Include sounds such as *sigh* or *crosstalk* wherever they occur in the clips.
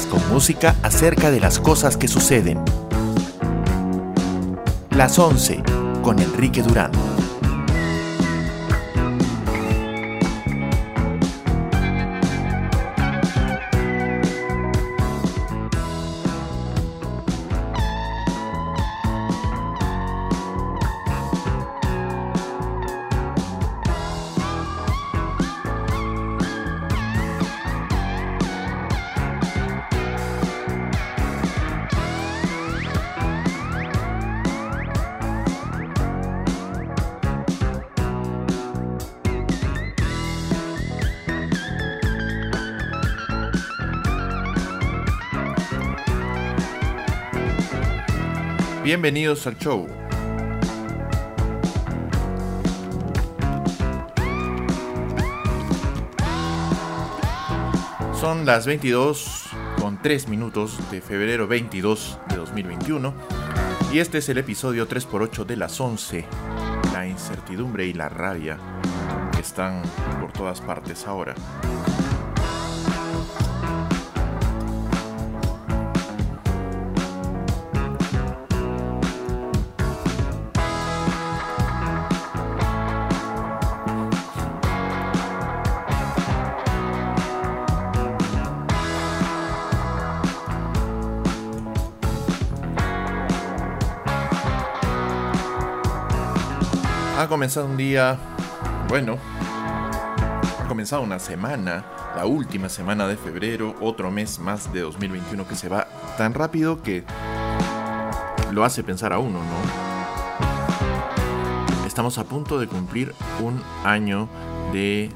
con música acerca de las cosas que suceden. Las 11 con Enrique Durán. Bienvenidos al show. Son las 22 con 3 minutos de febrero 22 de 2021 y este es el episodio 3x8 de las 11. La incertidumbre y la rabia están por todas partes ahora. Comenzado un día, bueno, ha comenzado una semana, la última semana de febrero, otro mes más de 2021 que se va tan rápido que lo hace pensar a uno, ¿no? Estamos a punto de cumplir un año de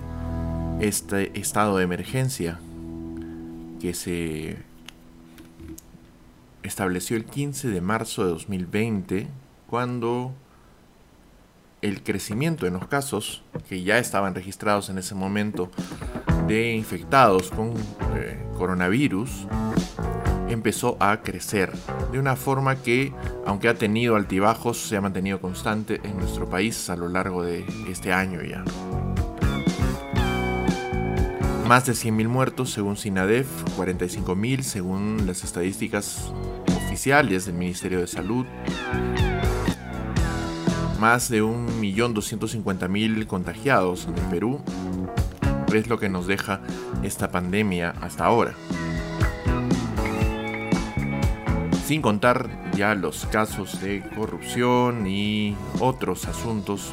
este estado de emergencia que se estableció el 15 de marzo de 2020 cuando el crecimiento en los casos que ya estaban registrados en ese momento de infectados con eh, coronavirus empezó a crecer de una forma que, aunque ha tenido altibajos, se ha mantenido constante en nuestro país a lo largo de este año ya. Más de 100.000 muertos según SINADEF, 45.000 según las estadísticas oficiales del Ministerio de Salud, más de 1.250.000 contagiados en el Perú. Es lo que nos deja esta pandemia hasta ahora. Sin contar ya los casos de corrupción y otros asuntos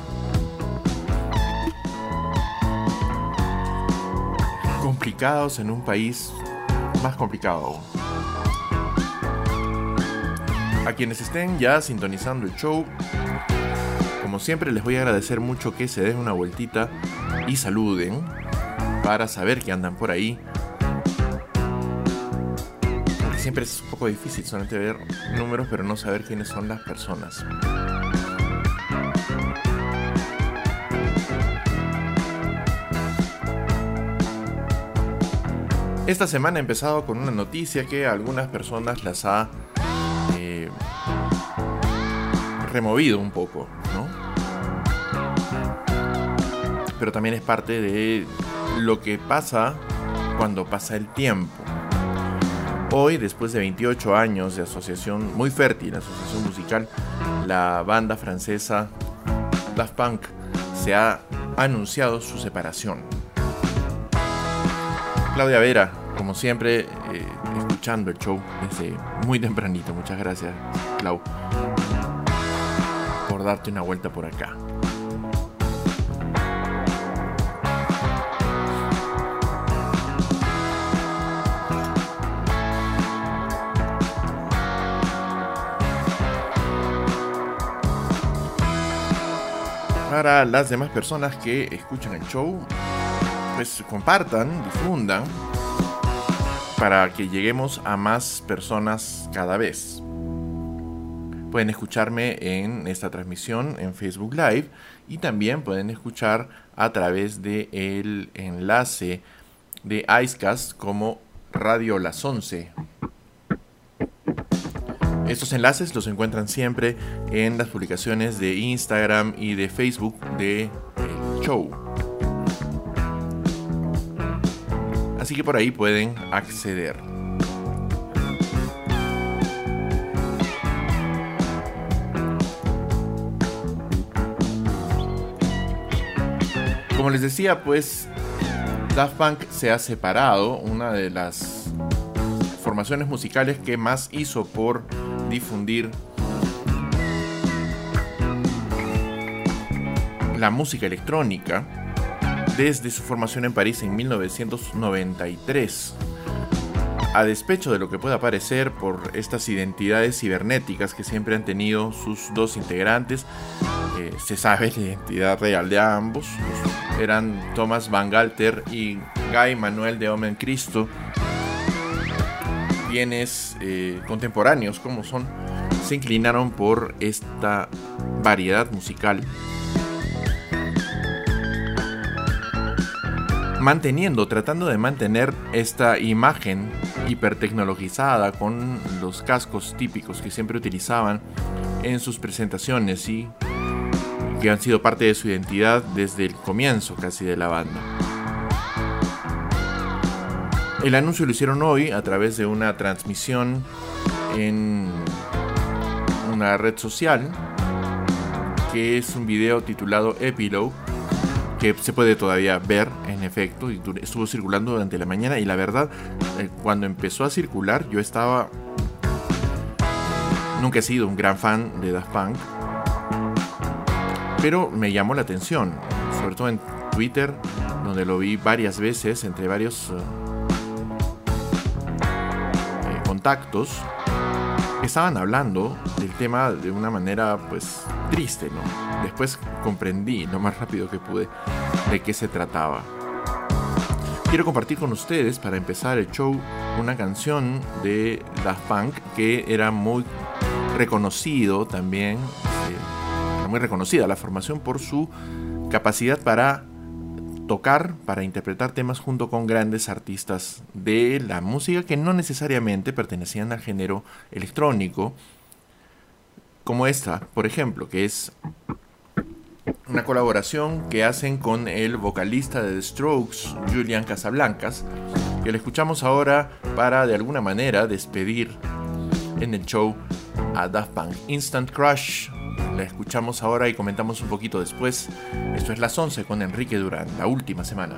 complicados en un país más complicado aún. A quienes estén ya sintonizando el show, como siempre les voy a agradecer mucho que se den una vueltita y saluden para saber que andan por ahí. Siempre es un poco difícil solamente ver números pero no saber quiénes son las personas. Esta semana he empezado con una noticia que a algunas personas las ha eh, removido un poco, Pero también es parte de lo que pasa cuando pasa el tiempo. Hoy, después de 28 años de asociación muy fértil, asociación musical, la banda francesa Daft Punk se ha anunciado su separación. Claudia Vera, como siempre, eh, escuchando el show desde muy tempranito. Muchas gracias, Clau, por darte una vuelta por acá. Para las demás personas que escuchan el show, pues compartan, difundan, para que lleguemos a más personas cada vez. Pueden escucharme en esta transmisión en Facebook Live y también pueden escuchar a través del el enlace de Icecast como Radio Las 11. Estos enlaces los encuentran siempre en las publicaciones de Instagram y de Facebook de El Show. Así que por ahí pueden acceder. Como les decía, pues Daft Punk se ha separado, una de las formaciones musicales que más hizo por difundir la música electrónica desde su formación en París en 1993. A despecho de lo que pueda parecer por estas identidades cibernéticas que siempre han tenido sus dos integrantes, eh, se sabe la identidad real de ambos. Eran Thomas Van Galter y Guy Manuel de Omen Cristo, eh, contemporáneos como son, se inclinaron por esta variedad musical manteniendo, tratando de mantener esta imagen hipertecnologizada con los cascos típicos que siempre utilizaban en sus presentaciones y que han sido parte de su identidad desde el comienzo casi de la banda. El anuncio lo hicieron hoy a través de una transmisión en una red social que es un video titulado Epilogue que se puede todavía ver en efecto y estuvo circulando durante la mañana y la verdad eh, cuando empezó a circular yo estaba nunca he sido un gran fan de Daft Punk pero me llamó la atención sobre todo en Twitter donde lo vi varias veces entre varios eh, contactos estaban hablando del tema de una manera pues triste, ¿no? Después comprendí lo más rápido que pude de qué se trataba. Quiero compartir con ustedes para empezar el show una canción de Daft Punk que era muy reconocido también, eh, muy reconocida la formación por su capacidad para tocar, para interpretar temas junto con grandes artistas de la música que no necesariamente pertenecían al género electrónico, como esta, por ejemplo, que es una colaboración que hacen con el vocalista de The Strokes, Julian Casablancas, que le escuchamos ahora para de alguna manera despedir en el show a Daft Punk. Instant Crush, la escuchamos ahora y comentamos un poquito después. Esto es Las 11 con Enrique Durán, la última semana.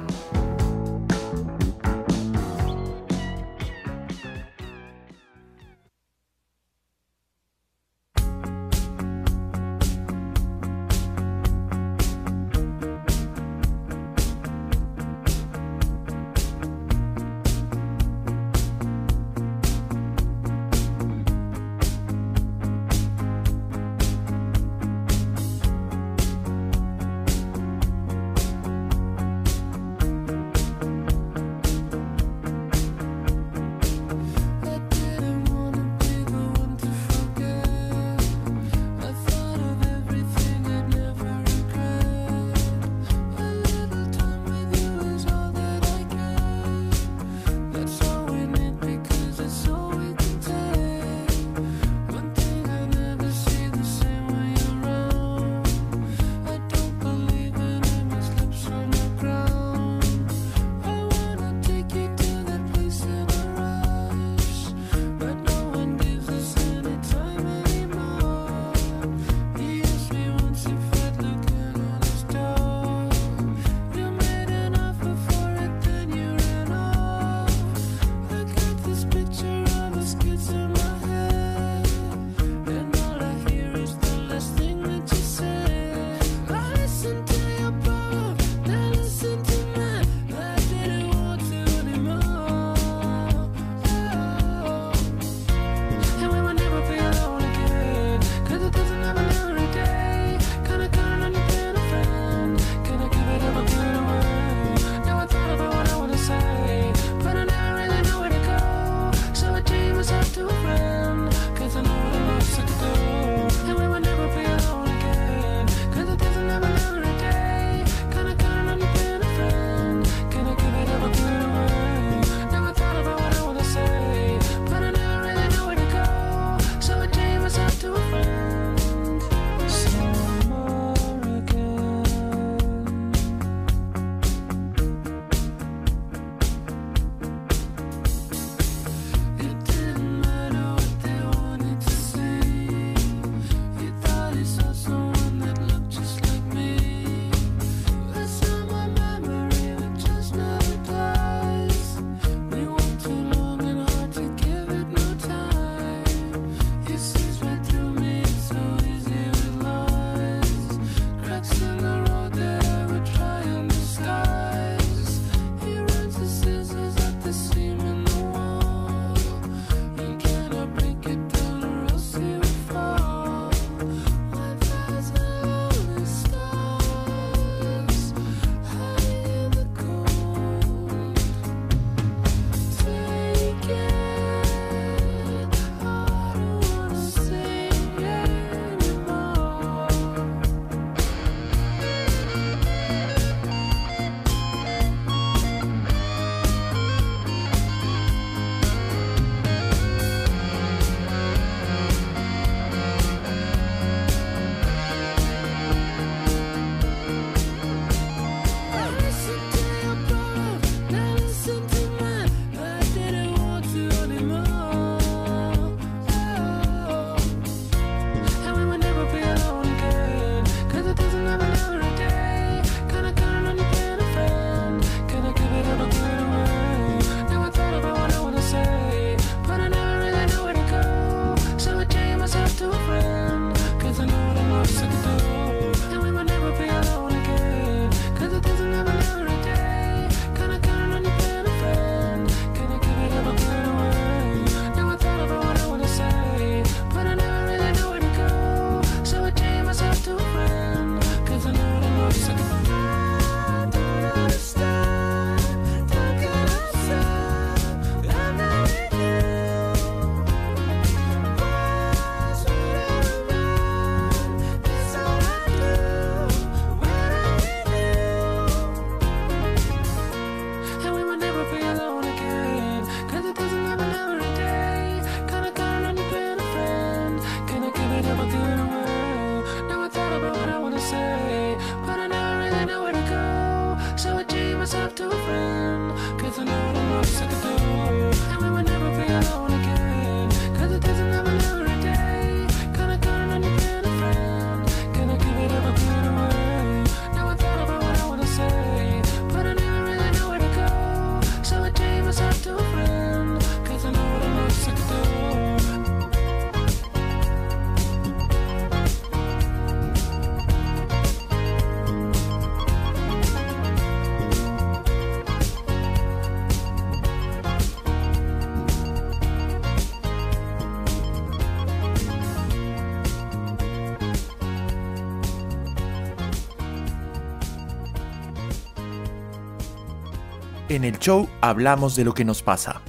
En el show hablamos de lo que nos pasa.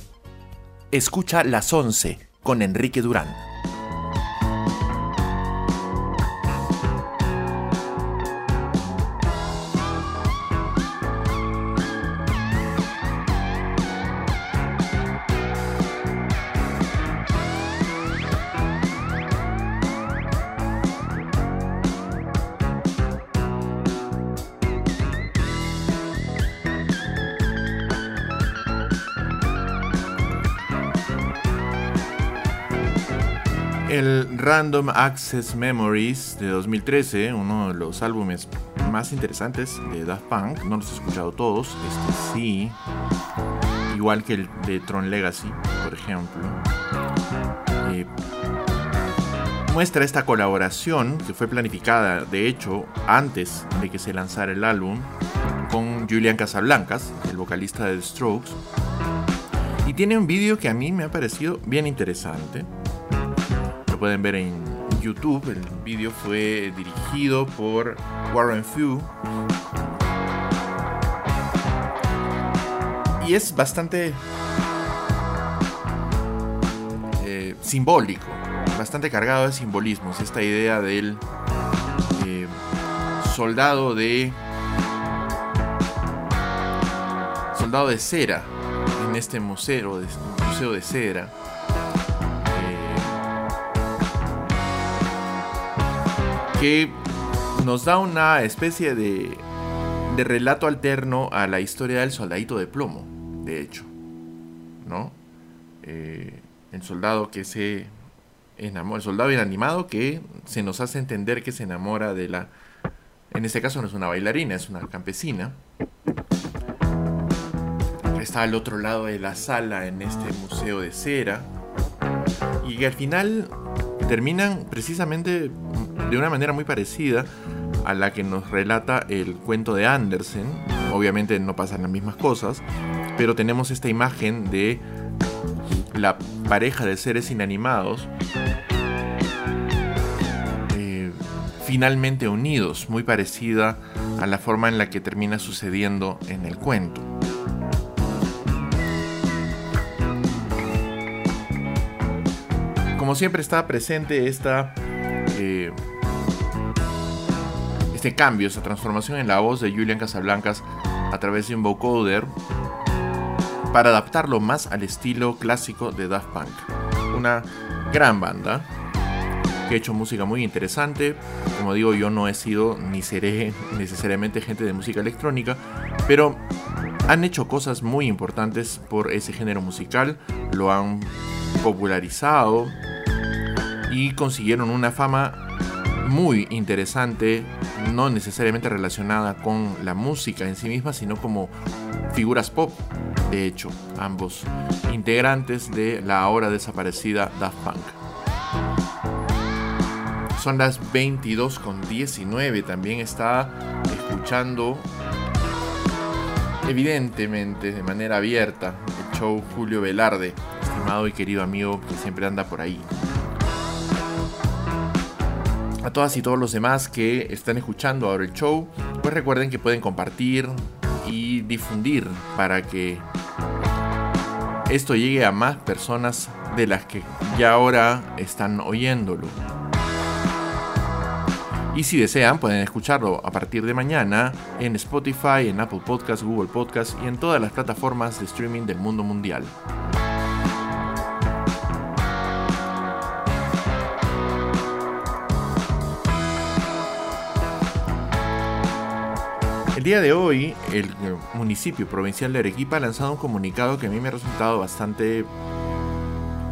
Escucha las 11 con Enrique Durán. Random Access Memories de 2013, uno de los álbumes más interesantes de Daft Punk, no los he escuchado todos, este sí, igual que el de Tron Legacy, por ejemplo. Eh, muestra esta colaboración que fue planificada, de hecho, antes de que se lanzara el álbum, con Julian Casablancas, el vocalista de The Strokes. Y tiene un vídeo que a mí me ha parecido bien interesante pueden ver en YouTube. El vídeo fue dirigido por Warren Few. Y es bastante eh, simbólico, bastante cargado de simbolismos. Esta idea del eh, soldado de. soldado de cera en este museo museo de cera que nos da una especie de, de relato alterno a la historia del soldadito de plomo, de hecho, ¿no? Eh, el soldado que se enamora, el soldado inanimado que se nos hace entender que se enamora de la, en este caso no es una bailarina, es una campesina. Está al otro lado de la sala en este museo de cera. Y al final terminan precisamente de una manera muy parecida a la que nos relata el cuento de Andersen. Obviamente no pasan las mismas cosas, pero tenemos esta imagen de la pareja de seres inanimados eh, finalmente unidos, muy parecida a la forma en la que termina sucediendo en el cuento. Como siempre está presente esta eh, este cambio, esa transformación en la voz de Julian Casablancas a través de un vocoder para adaptarlo más al estilo clásico de Daft Punk. Una gran banda que ha hecho música muy interesante. Como digo, yo no he sido ni seré necesariamente gente de música electrónica, pero han hecho cosas muy importantes por ese género musical, lo han popularizado y consiguieron una fama muy interesante, no necesariamente relacionada con la música en sí misma, sino como figuras pop. De hecho, ambos integrantes de la ahora desaparecida Daft Punk. Son las 22 con 19. También está escuchando, evidentemente, de manera abierta, el show Julio Velarde, estimado y querido amigo que siempre anda por ahí a todas y todos los demás que están escuchando ahora el show, pues recuerden que pueden compartir y difundir para que esto llegue a más personas de las que ya ahora están oyéndolo. Y si desean, pueden escucharlo a partir de mañana en Spotify, en Apple Podcasts, Google Podcasts y en todas las plataformas de streaming del mundo mundial. Día de hoy, el municipio provincial de Arequipa ha lanzado un comunicado que a mí me ha resultado bastante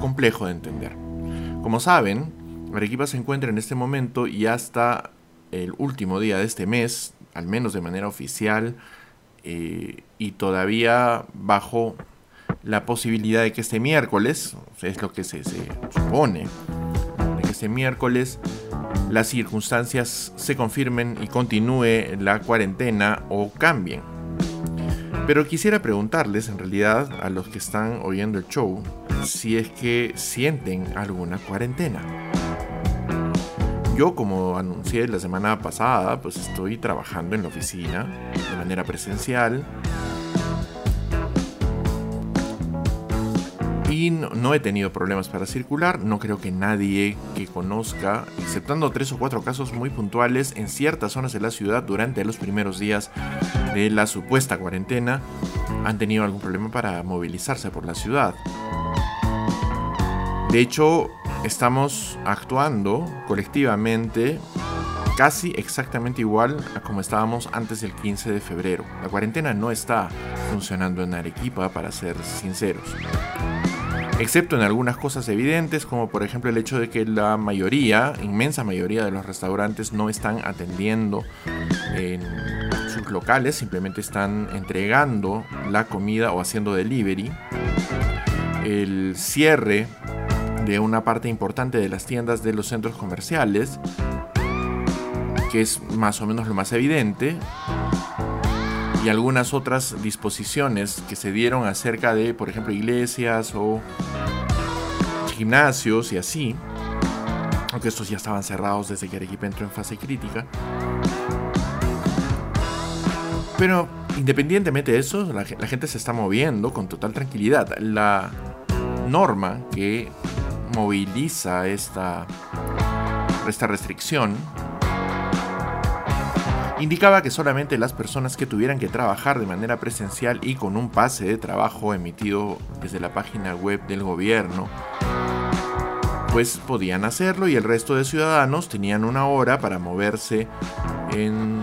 complejo de entender. Como saben, Arequipa se encuentra en este momento y hasta el último día de este mes, al menos de manera oficial, eh, y todavía bajo la posibilidad de que este miércoles, es lo que se, se supone, este miércoles las circunstancias se confirmen y continúe la cuarentena o cambien. Pero quisiera preguntarles en realidad a los que están oyendo el show si es que sienten alguna cuarentena. Yo, como anuncié la semana pasada, pues estoy trabajando en la oficina de manera presencial. Y no, he tenido problemas para circular. No creo que nadie que conozca, exceptando tres o cuatro casos muy puntuales en ciertas zonas de la ciudad durante los primeros días de la supuesta cuarentena, han tenido algún problema para movilizarse por la ciudad. De hecho, estamos actuando colectivamente casi exactamente igual a como estábamos antes del 15 de febrero. La cuarentena no está funcionando en Arequipa, para ser sinceros. Excepto en algunas cosas evidentes, como por ejemplo el hecho de que la mayoría, inmensa mayoría de los restaurantes no están atendiendo en sus locales, simplemente están entregando la comida o haciendo delivery. El cierre de una parte importante de las tiendas de los centros comerciales que es más o menos lo más evidente, y algunas otras disposiciones que se dieron acerca de, por ejemplo, iglesias o gimnasios y así, aunque estos ya estaban cerrados desde que Arequipa entró en fase crítica. Pero independientemente de eso, la, la gente se está moviendo con total tranquilidad. La norma que moviliza esta, esta restricción indicaba que solamente las personas que tuvieran que trabajar de manera presencial y con un pase de trabajo emitido desde la página web del gobierno, pues podían hacerlo y el resto de ciudadanos tenían una hora para moverse en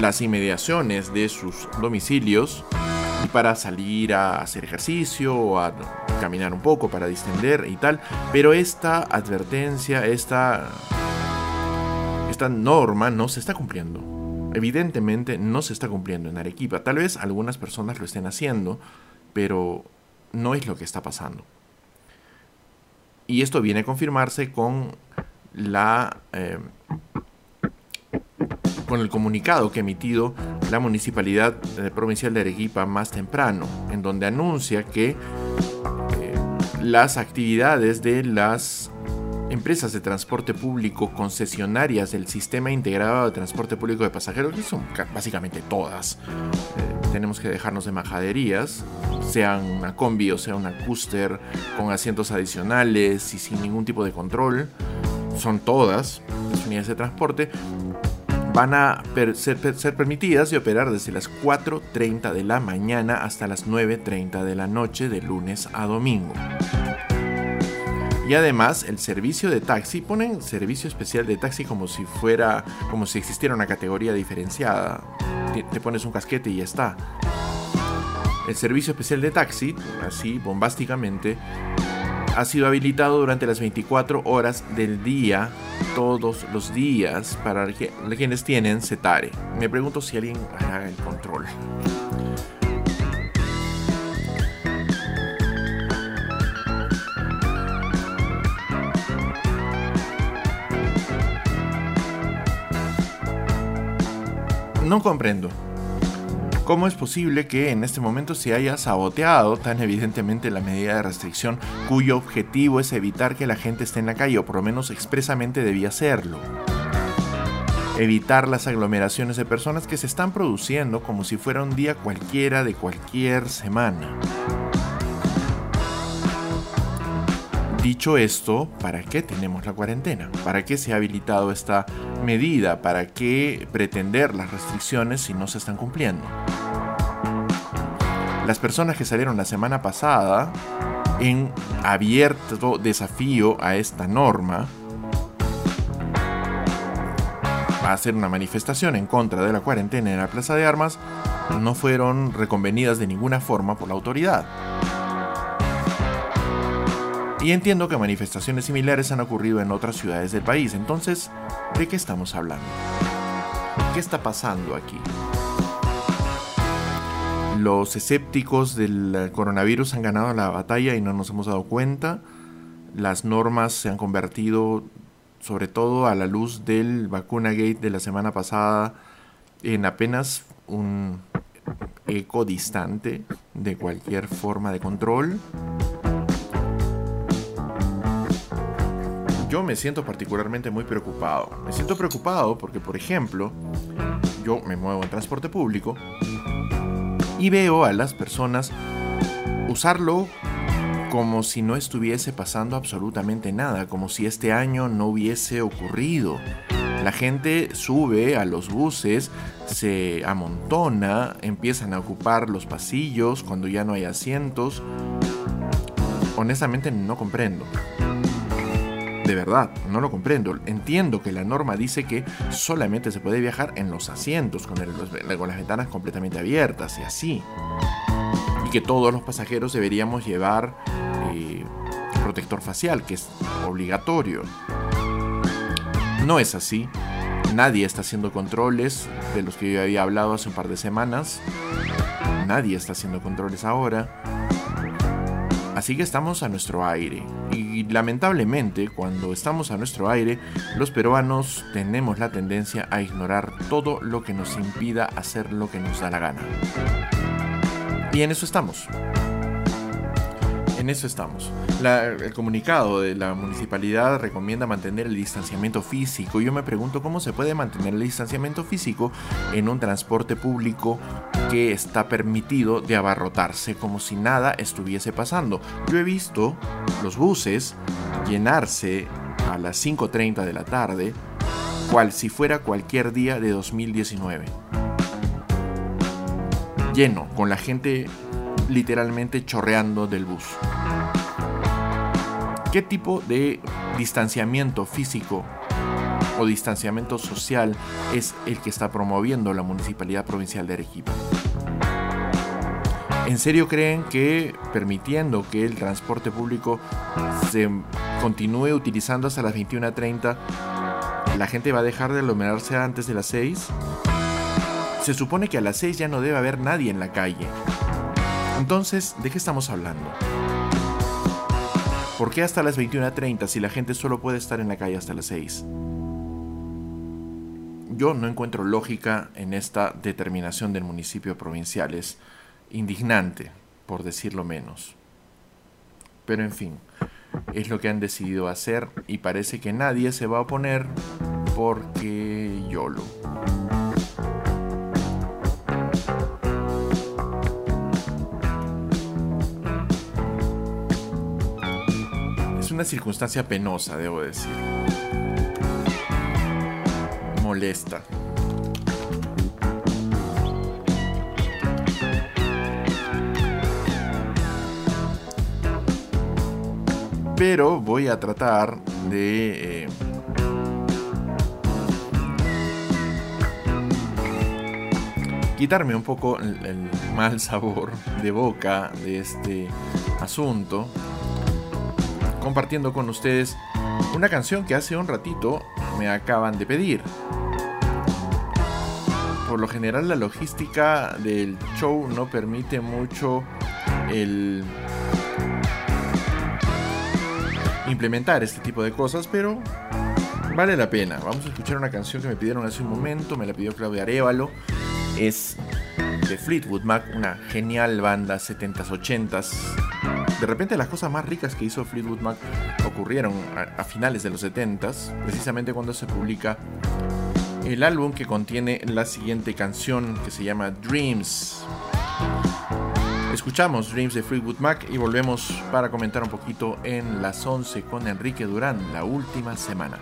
las inmediaciones de sus domicilios y para salir a hacer ejercicio o a caminar un poco para distender y tal. Pero esta advertencia, esta, esta norma no se está cumpliendo evidentemente no se está cumpliendo en Arequipa. Tal vez algunas personas lo estén haciendo, pero no es lo que está pasando. Y esto viene a confirmarse con la eh, con el comunicado que ha emitido la Municipalidad Provincial de Arequipa más temprano, en donde anuncia que eh, las actividades de las empresas de transporte público concesionarias del sistema integrado de transporte público de pasajeros, que son básicamente todas. Eh, tenemos que dejarnos de majaderías, sean una combi o sea una cúster con asientos adicionales y sin ningún tipo de control. Son todas las unidades de transporte. Van a ser, permitidas de operar desde las 4.30 de la mañana hasta las 9.30 de la noche de lunes a domingo. Y además el servicio de taxi, ponen servicio especial de taxi como si fuera, como si existiera una categoría diferenciada. Te, pones un casquete y ya está. El servicio especial de taxi, así bombásticamente, ha sido habilitado durante las 24 horas del día, todos los días, para quienes tienen Cetare. Me pregunto si alguien hará el control. No comprendo. ¿Cómo es posible que en este momento se haya saboteado tan evidentemente la medida de restricción cuyo objetivo es evitar que la gente esté en la calle, o por lo menos expresamente debía hacerlo? Evitar las aglomeraciones de personas que se están produciendo como si fuera un día cualquiera de cualquier semana. Dicho esto, ¿para qué tenemos la cuarentena? ¿Para qué se ha habilitado esta medida? ¿Para qué pretender las restricciones si no se están cumpliendo? Las personas que salieron la semana pasada en abierto desafío a esta norma a hacer una manifestación en contra de la cuarentena en la Plaza de Armas no fueron reconvenidas de ninguna forma por la autoridad. Y entiendo que manifestaciones similares han ocurrido en otras ciudades del país. Entonces, ¿de qué estamos hablando? ¿Qué está pasando aquí? Los escépticos del coronavirus han ganado la batalla y no nos hemos dado cuenta. Las normas se han convertido, sobre todo a la luz del vacuna gate de la semana pasada, en apenas un eco distante de cualquier forma de control. Yo me siento particularmente muy preocupado. Me siento preocupado porque, por ejemplo, yo me muevo en transporte público y veo a las personas usarlo como si no estuviese pasando absolutamente nada, como si este año no hubiese ocurrido. La gente sube a los buses, se amontona, empiezan a ocupar los pasillos cuando ya no hay asientos. Honestamente no comprendo. De verdad, no lo comprendo. Entiendo que la norma dice que solamente se puede viajar en los asientos, con, las ventanas completamente abiertas y así. Y que todos los pasajeros deberíamos llevar eh, protector facial, que es obligatorio. No es así. Nadie está haciendo controles de los que yo había hablado hace un par de semanas. Nadie está haciendo controles ahora. Así que estamos a nuestro aire. Y lamentablemente, cuando estamos a nuestro aire, los peruanos tenemos la tendencia a ignorar todo lo que nos impida hacer lo que nos da la gana. Y en eso estamos en eso estamos. el comunicado de la municipalidad recomienda mantener el distanciamiento físico. Yo me pregunto cómo se puede mantener el distanciamiento físico en un transporte público que está permitido de abarrotarse como si nada estuviese pasando. Yo he visto los buses llenarse a las 5.30 de la tarde, cual si fuera cualquier día de 2019. Lleno, con la gente literalmente chorreando del bus. ¿Qué tipo de distanciamiento físico o distanciamiento social es el que está promoviendo la Municipalidad Provincial de Arequipa? ¿En serio creen que permitiendo que el transporte público se continúe utilizando hasta las 21.30, la gente va a dejar de aglomerarse antes de las 6? Se supone que a las 6 ya no debe haber nadie en la calle. Entonces, ¿de qué estamos hablando? ¿Por qué hasta las 21.30 si la gente solo puede estar en la calle hasta las 6? Yo no encuentro lógica en esta determinación del municipio provincial. Es indignante, por decirlo menos. Pero en fin, es lo que han decidido hacer y parece que nadie se va a oponer porque YOLO. Una circunstancia penosa, debo decir. Molesta. Pero voy a tratar de... Eh, quitarme un poco el mal sabor de boca de este asunto compartiendo con ustedes una canción que hace un ratito me acaban de pedir. Por lo general la logística del show no permite mucho el implementar este tipo de cosas, pero vale la pena. Vamos a escuchar una canción que me pidieron hace un momento, me la pidió Claudia Arevalo. Es de Fleetwood Mac, una genial banda 70s, 80s de repente las cosas más ricas que hizo Fleetwood Mac ocurrieron a, finales de los 70s, precisamente cuando se publica el álbum que contiene la siguiente canción que se llama Dreams. Escuchamos Dreams de Fleetwood Mac y volvemos para comentar un poquito en las 11 con Enrique Durán, la última semana.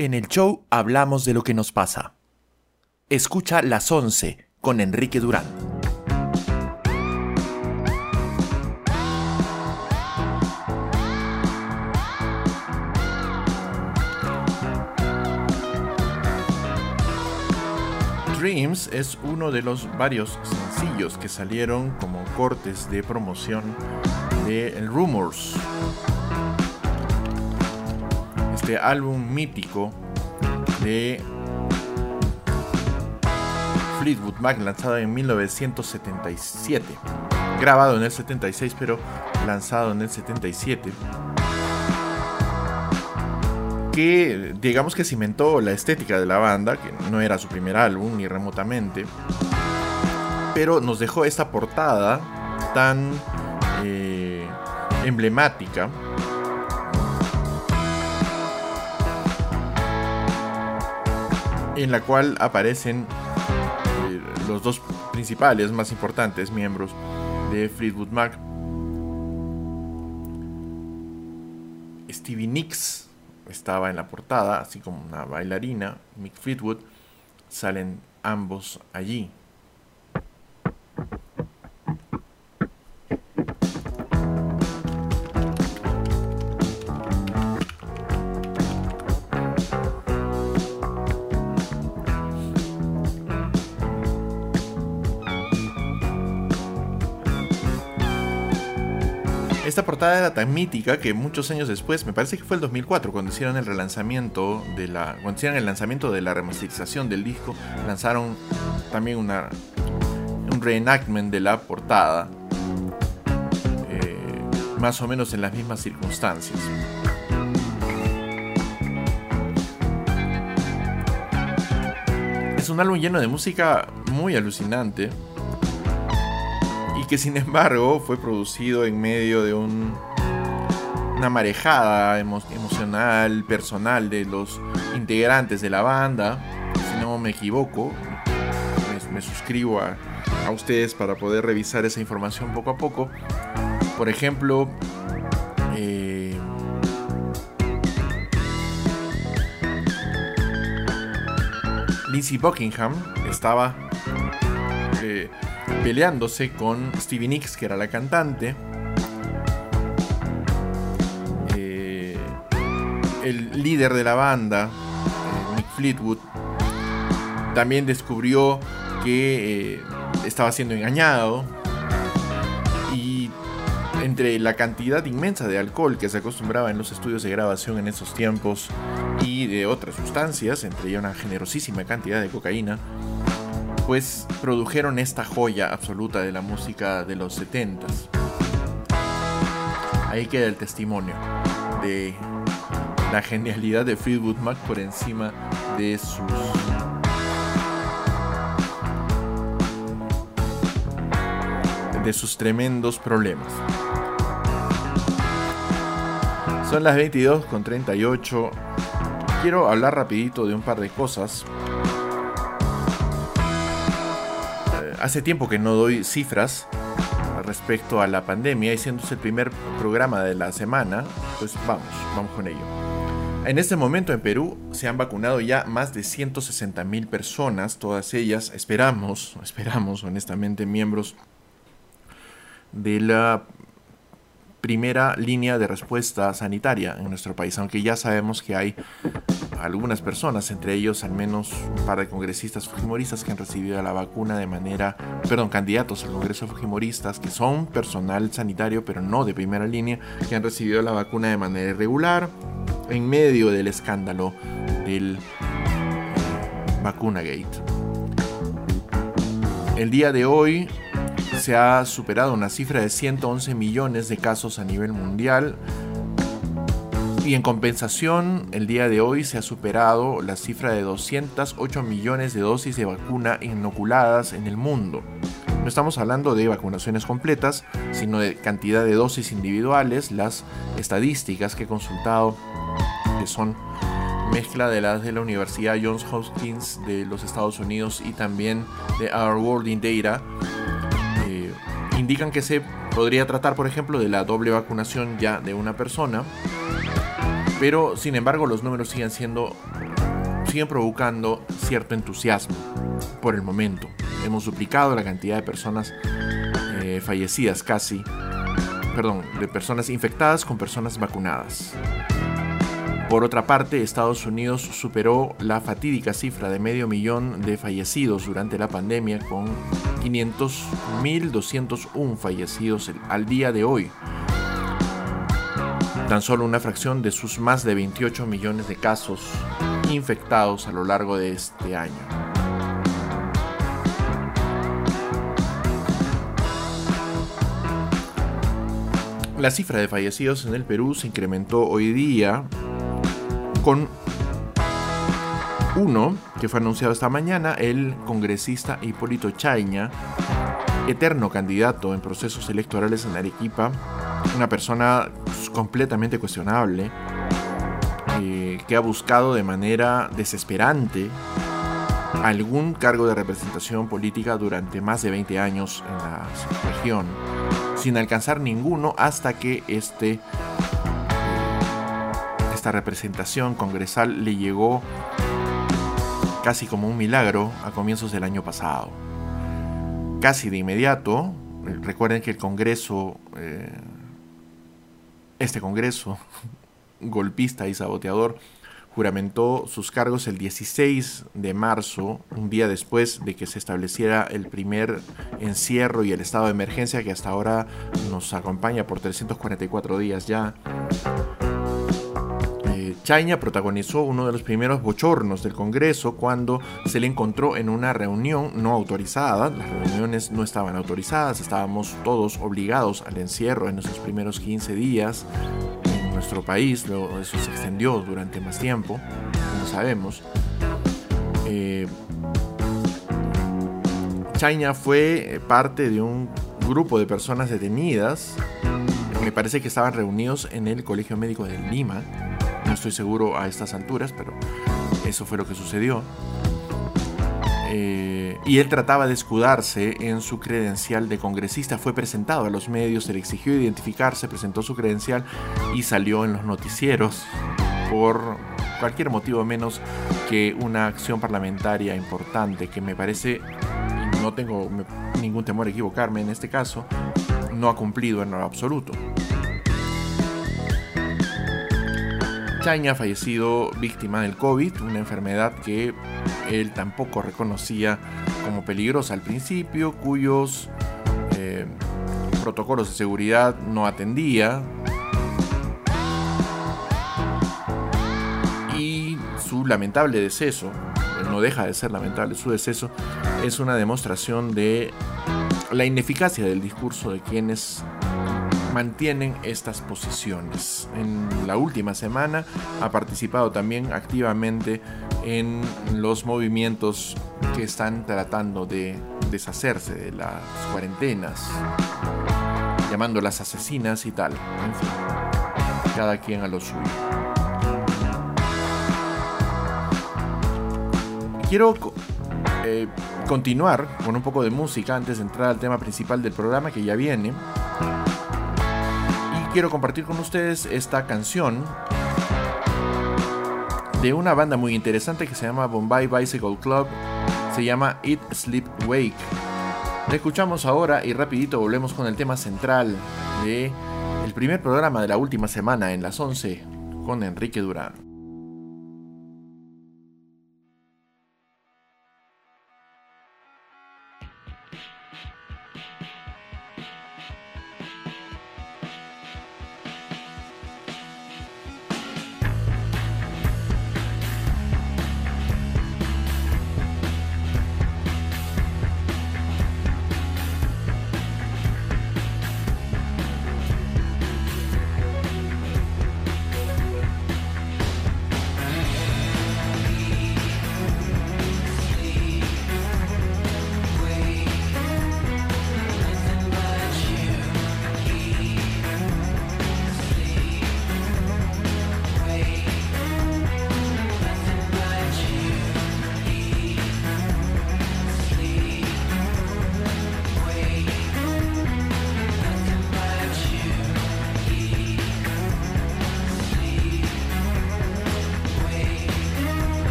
En el show hablamos de lo que nos pasa. Escucha las 11 con Enrique Durán. Dreams es uno de los varios sencillos que salieron como cortes de promoción de Rumors, este álbum mítico de Fleetwood Mac lanzado en 1977, grabado en el 76 pero lanzado en el 77 que digamos que cimentó la estética de la banda, que no era su primer álbum ni remotamente, pero nos dejó esta portada tan eh, emblemática en la cual aparecen eh, los dos principales, más importantes miembros de Fleetwood Mac. Stevie Nicks estaba en la portada, así como una bailarina, Mick Fleetwood, salen ambos allí. Esta portada era tan mítica que muchos años después, me parece que fue el 2004, cuando hicieron el relanzamiento de la, cuando hicieron el lanzamiento de la remasterización del disco, lanzaron también una, un reenactment de la portada, eh, más o menos en las mismas circunstancias. Es un álbum lleno de música muy alucinante que sin embargo fue producido en medio de un, una marejada emocional, personal de los integrantes de la banda. Si no me equivoco, me, suscribo a, ustedes para poder revisar esa información poco a poco. Por ejemplo, eh, Lindsey Buckingham estaba eh, peleándose con Stevie Nicks, que era la cantante. Eh, el líder de la banda, eh, Fleetwood, también descubrió que eh, estaba siendo engañado y entre la cantidad inmensa de alcohol que se acostumbraba en los estudios de grabación en esos tiempos y de otras sustancias, entre ellas una generosísima cantidad de cocaína, pues produjeron esta joya absoluta de la música de los 70s. Ahí queda el testimonio de la genialidad de Fleetwood Mac por encima de sus de sus tremendos problemas. Son las 22 con 38. Quiero hablar rapidito de un par de cosas hace tiempo que no doy cifras respecto a la pandemia y siendo el primer programa de la semana, pues vamos, vamos con ello. En este momento en Perú se han vacunado ya más de 160 mil personas, todas ellas, esperamos, esperamos honestamente, miembros de la primera línea de respuesta sanitaria en nuestro país, aunque ya sabemos que hay algunas personas, entre ellos al menos un par de congresistas fujimoristas que han recibido la vacuna de manera, perdón, candidatos al Congreso fujimoristas que son personal sanitario pero no de primera línea, que han recibido la vacuna de manera irregular en medio del escándalo del vacuna gate. El día de hoy se ha superado una cifra de 111 millones de casos a nivel mundial. Y en compensación, el día de hoy se ha superado la cifra de 208 millones de dosis de vacuna inoculadas en el mundo. No estamos hablando de vacunaciones completas, sino de cantidad de dosis individuales. Las estadísticas que he consultado, que son mezcla de las de la Universidad Johns Hopkins de los Estados Unidos y también de Our World in Data, indican que se podría tratar, por ejemplo, de la doble vacunación ya de una persona, pero sin embargo los números siguen siendo siguen provocando cierto entusiasmo por el momento. Hemos duplicado la cantidad de personas eh, fallecidas casi, perdón, de personas infectadas con personas vacunadas. Por otra parte, Estados Unidos superó la fatídica cifra de medio millón de fallecidos durante la pandemia con 500.201 fallecidos al día de hoy. Tan solo una fracción de sus más de 28 millones de casos infectados a lo largo de este año. La cifra de fallecidos en el Perú se incrementó hoy día con uno que fue anunciado esta mañana, el congresista Hipólito Chaiña, eterno candidato en procesos electorales en Arequipa, una persona completamente cuestionable, eh, que ha buscado de manera desesperante algún cargo de representación política durante más de 20 años en la región, sin alcanzar ninguno hasta que este representación congresal le llegó casi como un milagro a comienzos del año pasado. Casi de inmediato, eh, recuerden que el Congreso, eh, este Congreso *laughs* golpista y saboteador, juramentó sus cargos el 16 de marzo, un día después de que se estableciera el primer encierro y el estado de emergencia que hasta ahora nos acompaña por 344 días ya. Chaña protagonizó uno de los primeros bochornos del Congreso cuando se le encontró en una reunión no autorizada. Las reuniones no estaban autorizadas, estábamos todos obligados al encierro en esos primeros 15 días en nuestro país. Luego eso se extendió durante más tiempo, como sabemos. Eh, Chaña fue parte de un grupo de personas detenidas. Me parece que estaban reunidos en el Colegio Médico de Lima no estoy seguro a estas alturas, pero eso fue lo que sucedió. Eh, y él trataba de escudarse en su credencial de congresista. Fue presentado a los medios, se le exigió identificarse, presentó su credencial y salió en los noticieros por cualquier motivo menos que una acción parlamentaria importante que me parece, y no tengo ningún temor a equivocarme en este caso, no ha cumplido en lo absoluto. Fallecido víctima del COVID, una enfermedad que él tampoco reconocía como peligrosa al principio, cuyos eh, protocolos de seguridad no atendía. Y su lamentable deceso, no deja de ser lamentable su deceso, es una demostración de la ineficacia del discurso de quienes mantienen estas posiciones. En la última semana ha participado también activamente en los movimientos que están tratando de deshacerse de las cuarentenas, llamándolas asesinas y tal. En fin, cada quien a lo suyo. Quiero eh, continuar con un poco de música antes de entrar al tema principal del programa que ya viene quiero compartir con ustedes esta canción de una banda muy interesante que se llama Bombay Bicycle Club. Se llama Eat, Sleep, Wake. La escuchamos ahora y rapidito volvemos con el tema central de el primer programa de la última semana en las 11 con Enrique Durán.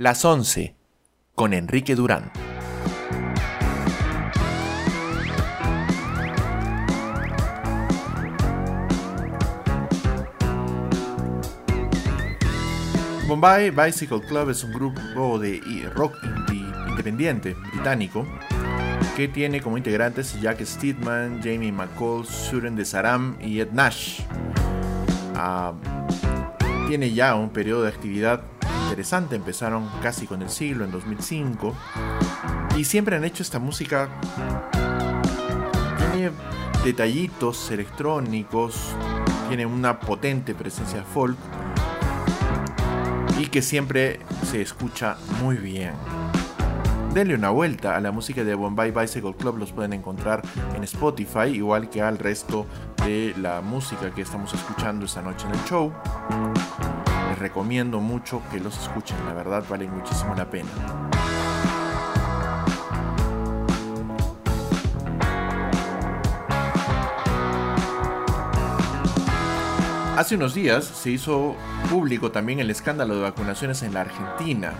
Las 11 con Enrique Durán. Bombay Bicycle Club es un grupo de rock independiente británico que tiene como integrantes Jack Steedman, Jamie McCall, Suren de Saram y Ed Nash. Ah, tiene ya un periodo de actividad interesante, empezaron casi con el siglo en 2005 y siempre han hecho esta música. Tiene detallitos electrónicos, tiene una potente presencia folk y que siempre se escucha muy bien. Denle una vuelta a la música de Bombay Bicycle Club, los pueden encontrar en Spotify, igual que al resto de la música que estamos escuchando esta noche en el show. Recomiendo mucho que los escuchen, la verdad vale muchísimo la pena. Hace unos días se hizo público también el escándalo de vacunaciones en la Argentina.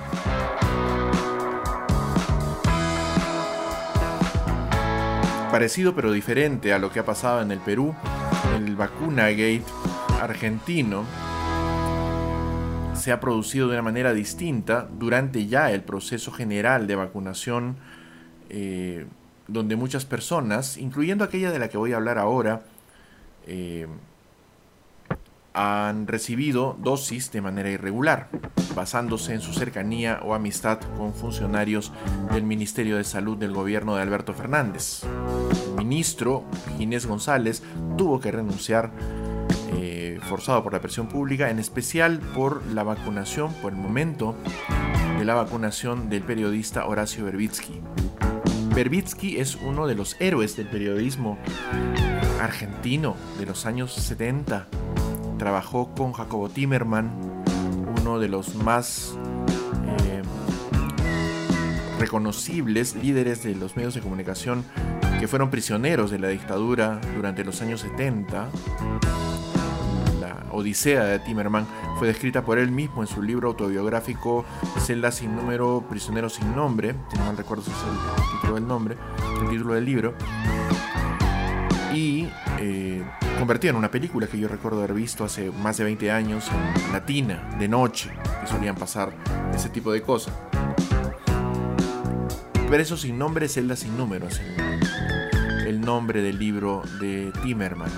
Parecido pero diferente a lo que ha pasado en el Perú, el vacunagate argentino se ha producido de una manera distinta durante ya el proceso general de vacunación, eh, donde muchas personas, incluyendo aquella de la que voy a hablar ahora, eh, han recibido dosis de manera irregular, basándose en su cercanía o amistad con funcionarios del Ministerio de Salud del gobierno de Alberto Fernández. El ministro Ginés González tuvo que renunciar forzado por la presión pública, en especial por la vacunación, por el momento de la vacunación del periodista Horacio Berbitsky. Berbitsky es uno de los héroes del periodismo argentino de los años 70 trabajó con Jacobo Timerman, uno de los más eh, reconocibles líderes de los medios de comunicación que fueron prisioneros de la dictadura durante los años 70. Odisea de Timerman fue descrita por él mismo en su libro autobiográfico Celda sin número, prisionero sin nombre, si no mal recuerdo si es el título del nombre, el título del libro. Y eh, convertido en una película que yo recuerdo haber visto hace más de 20 años en latina, de noche, que solían pasar ese tipo de cosas. Pero eso sin nombre, celda sin números, el nombre del libro de Timerman.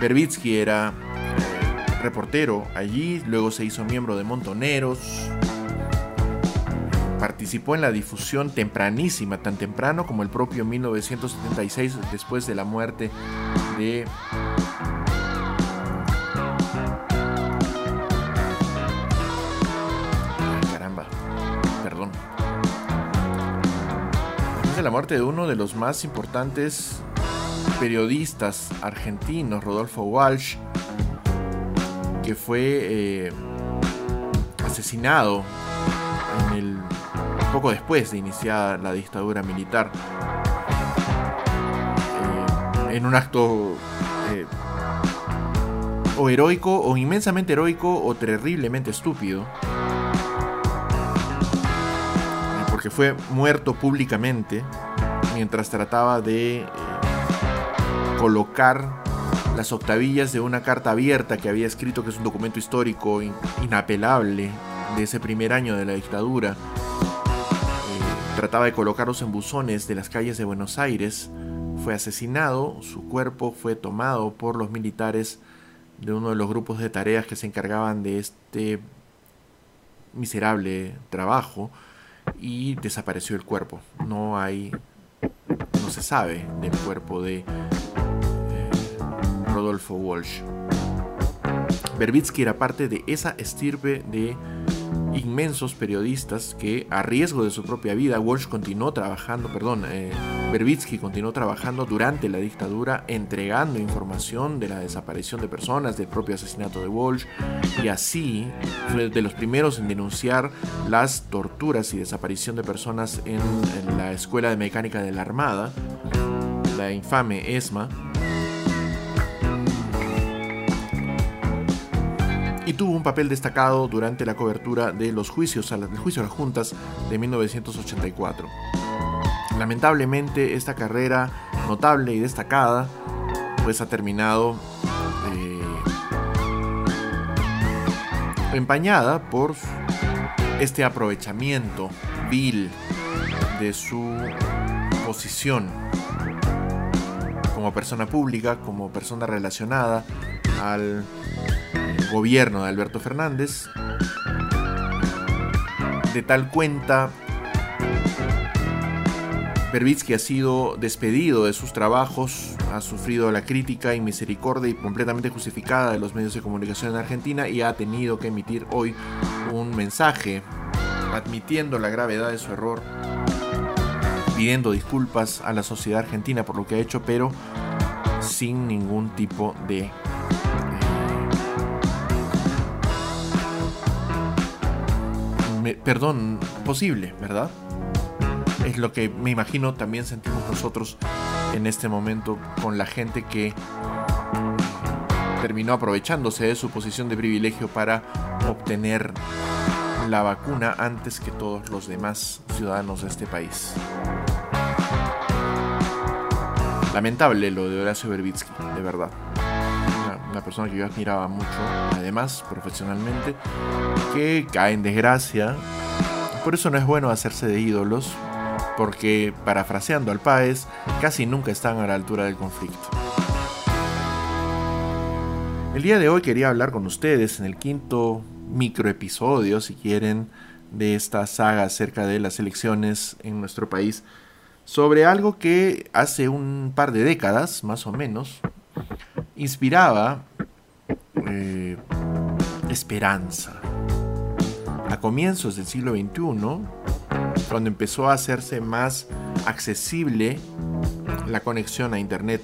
Berbitsky era eh, reportero allí, luego se hizo miembro de Montoneros, participó en la difusión tempranísima, tan temprano como el propio 1976, después de la muerte de caramba, perdón. Después de la muerte de uno de los más importantes periodistas argentinos, Rodolfo Walsh, que fue eh, asesinado en el poco después de iniciar la dictadura militar, eh, en un acto eh, o heroico, o inmensamente heroico, o terriblemente estúpido, porque fue muerto públicamente mientras trataba de colocar las octavillas de una carta abierta que había escrito que es un documento histórico inapelable de ese primer año de la dictadura Trataba de colocarlos en buzones de las calles de Buenos Aires. Fue asesinado, su cuerpo fue tomado por los militares de uno de los grupos de tareas que se encargaban de este miserable trabajo y desapareció el cuerpo. No hay, no se sabe del cuerpo de eh, Rodolfo Walsh. Berbitsky era parte de esa estirpe de inmensos periodistas que a riesgo de su propia vida, Walsh continuó trabajando, perdón, eh, Berbitsky continuó trabajando durante la dictadura entregando información de la desaparición de personas, del propio asesinato de Walsh y así fue de los primeros en denunciar las torturas y desaparición de personas en, en la Escuela de Mecánica de la Armada, la infame ESMA y tuvo un papel destacado durante la cobertura de los juicios, el juicio a las juntas de 1984. Lamentablemente esta carrera notable y destacada pues ha terminado eh, empañada por este aprovechamiento vil de su posición como persona pública, como persona relacionada al gobierno de Alberto Fernández. De tal cuenta, Berbitsky ha sido despedido de sus trabajos, ha sufrido la crítica y misericordia y completamente justificada de los medios de comunicación en Argentina y ha tenido que emitir hoy un mensaje admitiendo la gravedad de su error pidiendo disculpas a la sociedad argentina por lo que ha hecho, pero sin ningún tipo de... perdón posible, ¿verdad? Es lo que me imagino también sentimos nosotros en este momento con la gente que terminó aprovechándose de su posición de privilegio para obtener la vacuna antes que todos los demás ciudadanos de este país. Lamentable lo de Horacio Berbitsky, de verdad. Una, persona que yo admiraba mucho, además, profesionalmente, que cae en desgracia. Por eso no es bueno hacerse de ídolos, porque, parafraseando al Páez, casi nunca están a la altura del conflicto. El día de hoy quería hablar con ustedes en el quinto microepisodio, si quieren, de esta saga acerca de las elecciones en nuestro país sobre algo que hace un par de décadas, más o menos, inspiraba eh, esperanza. A comienzos del siglo XXI, cuando empezó a hacerse más accesible la conexión a Internet,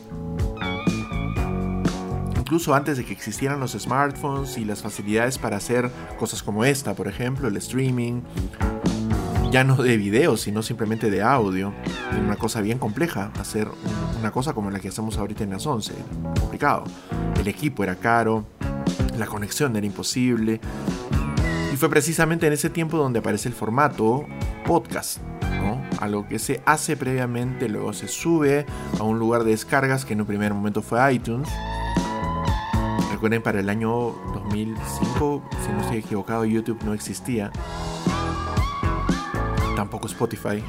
incluso antes de que existieran los smartphones y las facilidades para hacer cosas como esta, por ejemplo, el streaming, ya no de video, sino simplemente de audio. Una cosa bien compleja, hacer una cosa como la que hacemos ahorita en las 11. Complicado. El equipo era caro, la conexión era imposible. Y fue precisamente en ese tiempo donde aparece el formato podcast. ¿no? Algo que se hace previamente, luego se sube a un lugar de descargas que en un primer momento fue iTunes. Recuerden, para el año 2005, si no estoy equivocado, YouTube no existía tampoco Spotify,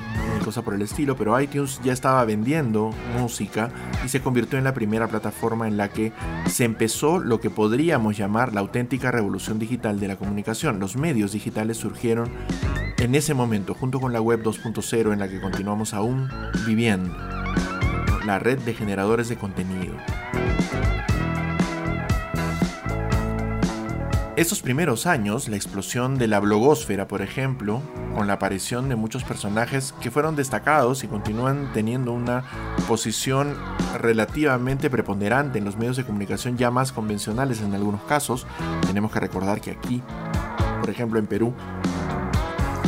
cosa por el estilo, pero iTunes ya estaba vendiendo música y se convirtió en la primera plataforma en la que se empezó lo que podríamos llamar la auténtica revolución digital de la comunicación. Los medios digitales surgieron en ese momento, junto con la web 2.0 en la que continuamos aún viviendo, la red de generadores de contenido. Estos primeros años, la explosión de la blogósfera, por ejemplo, con la aparición de muchos personajes que fueron destacados y continúan teniendo una posición relativamente preponderante en los medios de comunicación ya más convencionales en algunos casos. Tenemos que recordar que aquí, por ejemplo en Perú,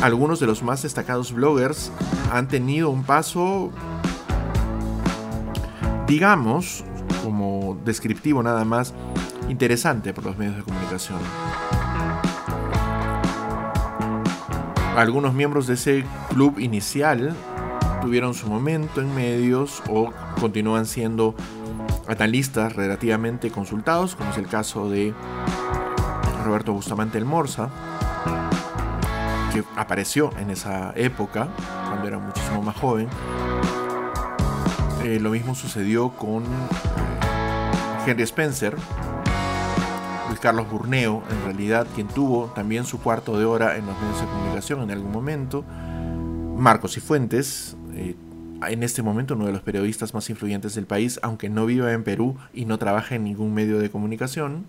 algunos de los más destacados bloggers han tenido un paso, digamos, como descriptivo nada más, interesante por los medios de comunicación. Algunos miembros de ese club inicial tuvieron su momento en medios o continúan siendo analistas relativamente consultados, como es el caso de Roberto Bustamante el Morsa, que apareció en esa época, cuando era muchísimo más joven. Eh, lo mismo sucedió con Henry Spencer, Carlos Burneo, en realidad, quien tuvo también su cuarto de hora en los medios de comunicación en algún momento. Marcos y Fuentes, eh, en este momento uno de los periodistas más influyentes del país, aunque no vive en Perú y no trabaja en ningún medio de comunicación.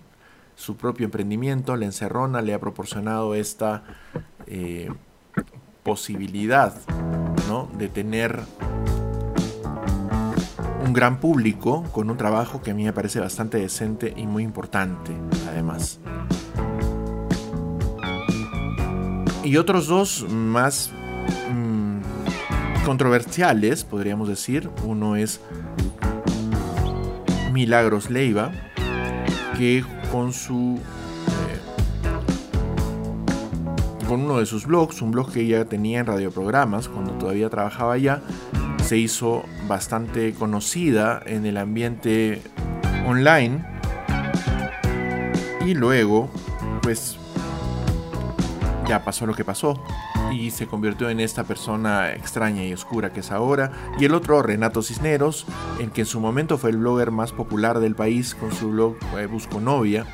Su propio emprendimiento, La Encerrona, le ha proporcionado esta eh, posibilidad ¿no? de tener un gran público con un trabajo que a mí me parece bastante decente y muy importante, además. Y otros dos más mm, controversiales, podríamos decir. Uno es Milagros Leiva, que con su eh, con uno de sus blogs, un blog que ella tenía en radioprogramas cuando todavía trabajaba allá, se hizo bastante conocida en el ambiente online y luego pues ya pasó lo que pasó y se convirtió en esta persona extraña y oscura que es ahora. Y el otro, Renato Cisneros, en que en su momento fue el blogger más popular del país con su blog eh, Busco Novia.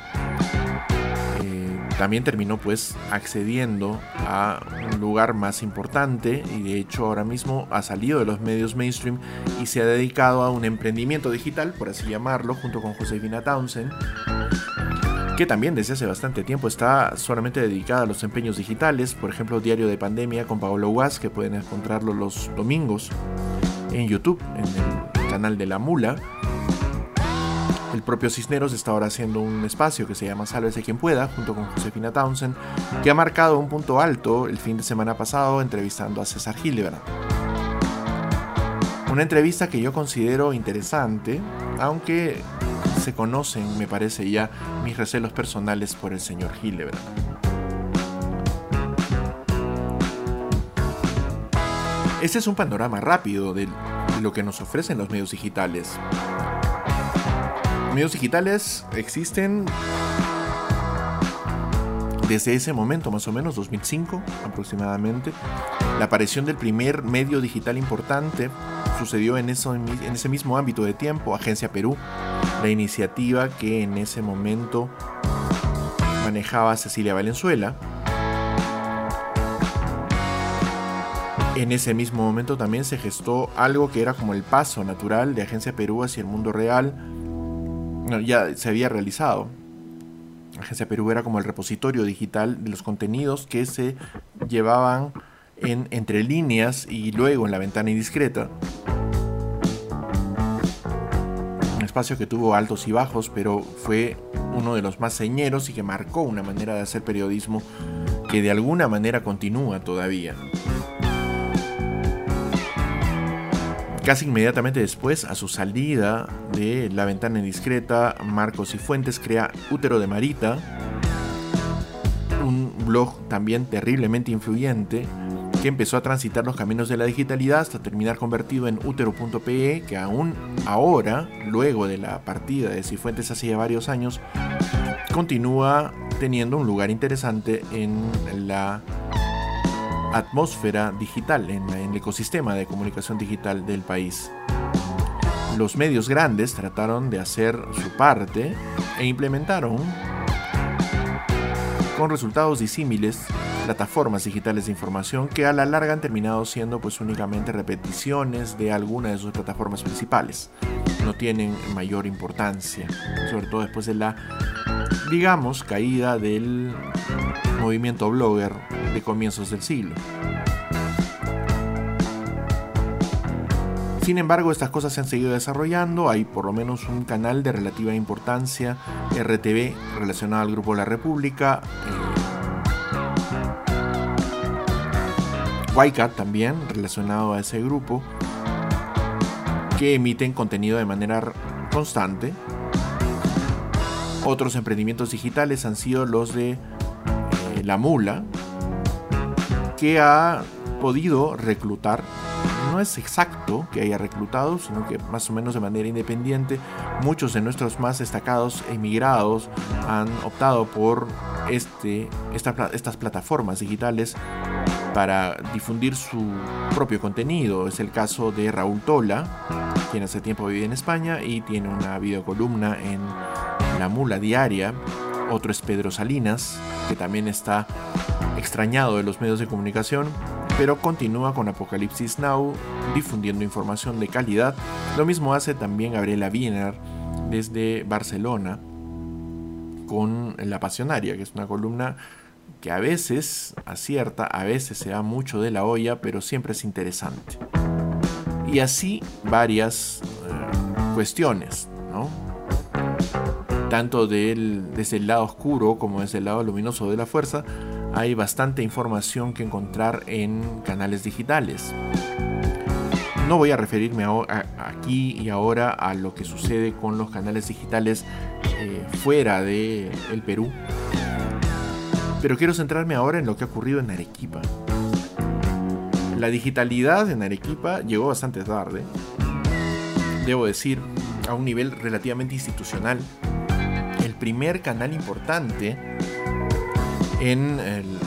También terminó pues accediendo a un lugar más importante y de hecho ahora mismo ha salido de los medios mainstream y se ha dedicado a un emprendimiento digital, por así llamarlo, junto con Josefina Townsend que también desde hace bastante tiempo está solamente dedicada a los empeños digitales, por ejemplo Diario de Pandemia con Paolo Guas, que pueden encontrarlo los domingos en YouTube, en el canal de La Mula. El propio Cisneros está ahora haciendo un espacio que se llama Sálvese quien pueda, junto con Josefina Townsend, que ha marcado un punto alto el fin de semana pasado entrevistando a César Hildebrand. Una entrevista que yo considero interesante, aunque se conocen, me parece ya, mis recelos personales por el señor Hildebrand. Este es un panorama rápido de lo que nos ofrecen los medios digitales. Medios digitales existen desde ese momento, más o menos 2005 aproximadamente. La aparición del primer medio digital importante sucedió en, en ese mismo ámbito de tiempo, Agencia Perú, la iniciativa que en ese momento manejaba Cecilia Valenzuela. En ese mismo momento también se gestó algo que era como el paso natural de Agencia Perú hacia el mundo real. Ya se había realizado. Agencia Perú era como el repositorio digital de los contenidos que se llevaban en entre líneas y luego en la ventana indiscreta. espacio que tuvo altos y bajos, pero fue uno de los más señeros y que marcó una manera de hacer periodismo que de alguna manera continúa todavía. Casi inmediatamente después, a su salida de La Ventana Indiscreta, Marcos y Fuentes crea Útero de Marita, un blog también terriblemente influyente que empezó a transitar los caminos de la digitalidad hasta terminar convertido en útero.pe, que aún ahora, luego de la partida de Cifuentes hace ya varios años, continúa teniendo un lugar interesante en la atmósfera digital, en, el ecosistema de comunicación digital del país. Los medios grandes trataron de hacer su parte e implementaron con resultados disímiles plataformas digitales de información que a la larga han terminado siendo pues únicamente repeticiones de alguna de sus plataformas principales. No tienen mayor importancia, sobre todo después de la, digamos, caída del movimiento blogger de comienzos del siglo. Sin embargo, estas cosas se han seguido desarrollando. Hay por lo menos un canal de relativa importancia, RTV, relacionado al Grupo La República. Eh, YCAT también, relacionado a ese grupo, que emiten contenido de manera constante. Otros emprendimientos digitales han sido los de La Mula, que ha podido reclutar, no es exacto que haya reclutado, sino que más o menos de manera independiente, muchos de nuestros más destacados emigrados han optado por este, estas plataformas digitales para difundir su propio contenido. Es el caso de Raúl Tola, quien hace tiempo vive en España y tiene una videocolumna en La Mula Diaria. Otro es Pedro Salinas, que también está extrañado de los medios de comunicación, pero continúa con Apocalipsis Now difundiendo información de calidad. Lo mismo hace también Gabriela Wiener desde Barcelona con La Pasionaria, que es una columna que a veces acierta, a veces se da mucho de la olla, pero siempre es interesante. Y así varias eh, cuestiones, ¿no? Tanto desde el lado oscuro como desde el lado luminoso de la fuerza, hay bastante información que encontrar en canales digitales. No voy a referirme aquí y ahora a lo que sucede con los canales digitales eh, fuera del el Perú, Pero quiero centrarme ahora en lo que ha ocurrido en Arequipa. La digitalidad en Arequipa llegó bastante tarde, debo decir, a un nivel relativamente institucional. Primer canal importante en el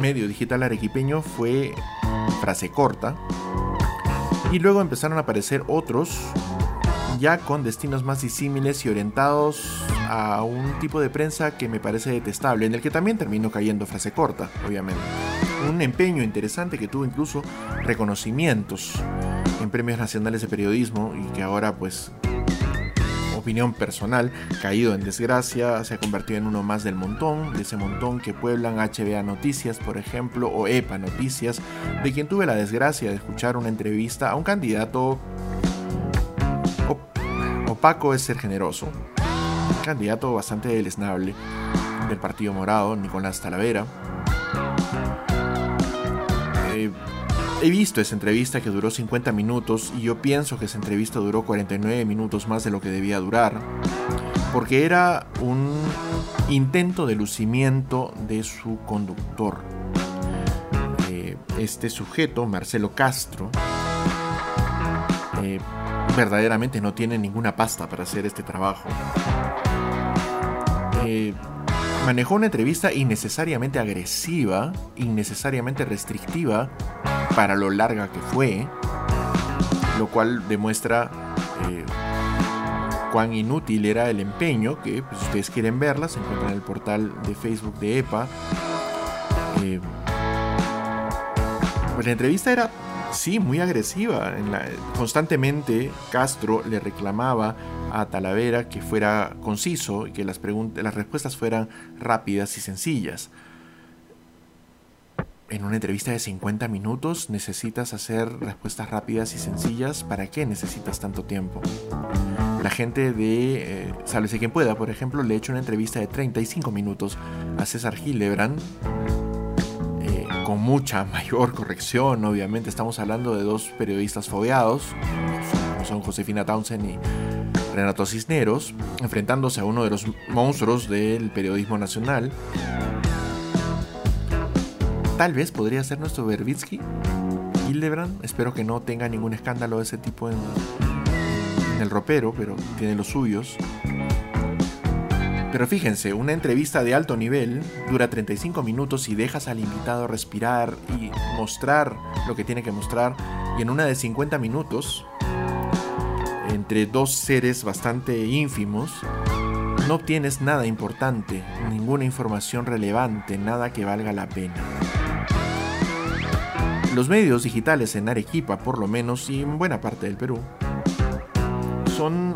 medio digital arequipeño fue Frase Corta, y luego empezaron a aparecer otros ya con destinos más disímiles y orientados a un tipo de prensa que me parece detestable, en el que también terminó cayendo frase corta, obviamente. Un empeño interesante que tuvo incluso reconocimientos en premios nacionales de periodismo y que ahora pues opinión personal, caído en desgracia, se ha convertido en uno más del montón, de ese montón que pueblan HBA Noticias, por ejemplo, o EPA Noticias, de quien tuve la desgracia de escuchar una entrevista a un candidato opaco es ser generoso, candidato bastante deleznable del Partido Morado, Nicolás Talavera. Eh, He visto esa entrevista que duró 50 minutos y yo pienso que esa entrevista duró 49 minutos más de lo que debía durar, porque era un intento de lucimiento de su conductor. Eh, este sujeto, Marcelo Castro, eh, verdaderamente no tiene ninguna pasta para hacer este trabajo. Eh, manejó una entrevista innecesariamente agresiva, innecesariamente restrictiva para lo larga que fue, lo cual demuestra eh, cuán inútil era el empeño, que pues, si ustedes quieren verla, se encuentra en el portal de Facebook de EPA. Eh, pues la entrevista era, sí, muy agresiva. constantemente Castro le reclamaba a Talavera que fuera conciso y que las respuestas fueran rápidas y sencillas en una entrevista de 50 minutos necesitas hacer respuestas rápidas y sencillas. ¿Para qué necesitas tanto tiempo? La gente de eh, Sálvese quien pueda, por ejemplo, le he hecho una entrevista de 35 minutos a César Gilebran. Eh, con mucha *laughs* mayor corrección, obviamente. Estamos hablando de dos periodistas fogueados, como son Josefina Townsend y Renato Cisneros, enfrentándose a uno de los monstruos del periodismo nacional tal vez podría ser nuestro Verbitsky. Hildebrand, espero que no tenga ningún escándalo de ese tipo en, el ropero, pero tiene los suyos. Pero fíjense, una entrevista de alto nivel dura 35 minutos y dejas al invitado respirar y mostrar lo que tiene que mostrar. Y en una de 50 minutos, entre dos seres bastante ínfimos, no obtienes nada importante, ninguna información relevante, nada que valga la pena. Los medios digitales en Arequipa, por lo menos, y en buena parte del Perú, son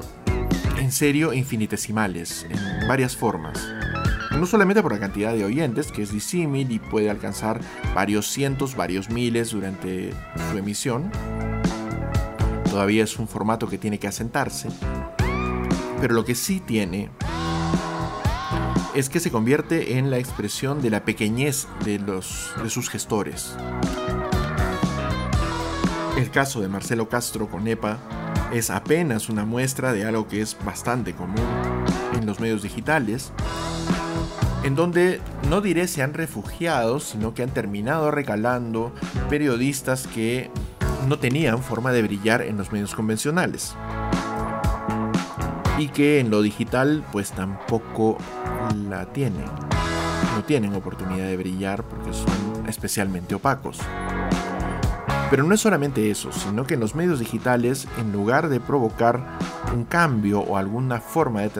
en serio infinitesimales, en varias formas. No solamente por la cantidad de oyentes, que es disímil y puede alcanzar varios cientos, varios miles durante su emisión. Todavía es un formato que tiene que asentarse. Pero lo que sí tiene es que se convierte en la expresión de la pequeñez de, los, de sus gestores. El caso de Marcelo Castro con EPA es apenas una muestra de algo que es bastante común en los medios digitales, en donde no diré se han refugiado, sino que han terminado recalando periodistas que no tenían forma de brillar en los medios convencionales. Y que en lo digital pues tampoco la tienen. No tienen oportunidad de brillar porque son especialmente opacos. Pero no es solamente eso, sino que en los medios digitales, en lugar de provocar un cambio o alguna forma de,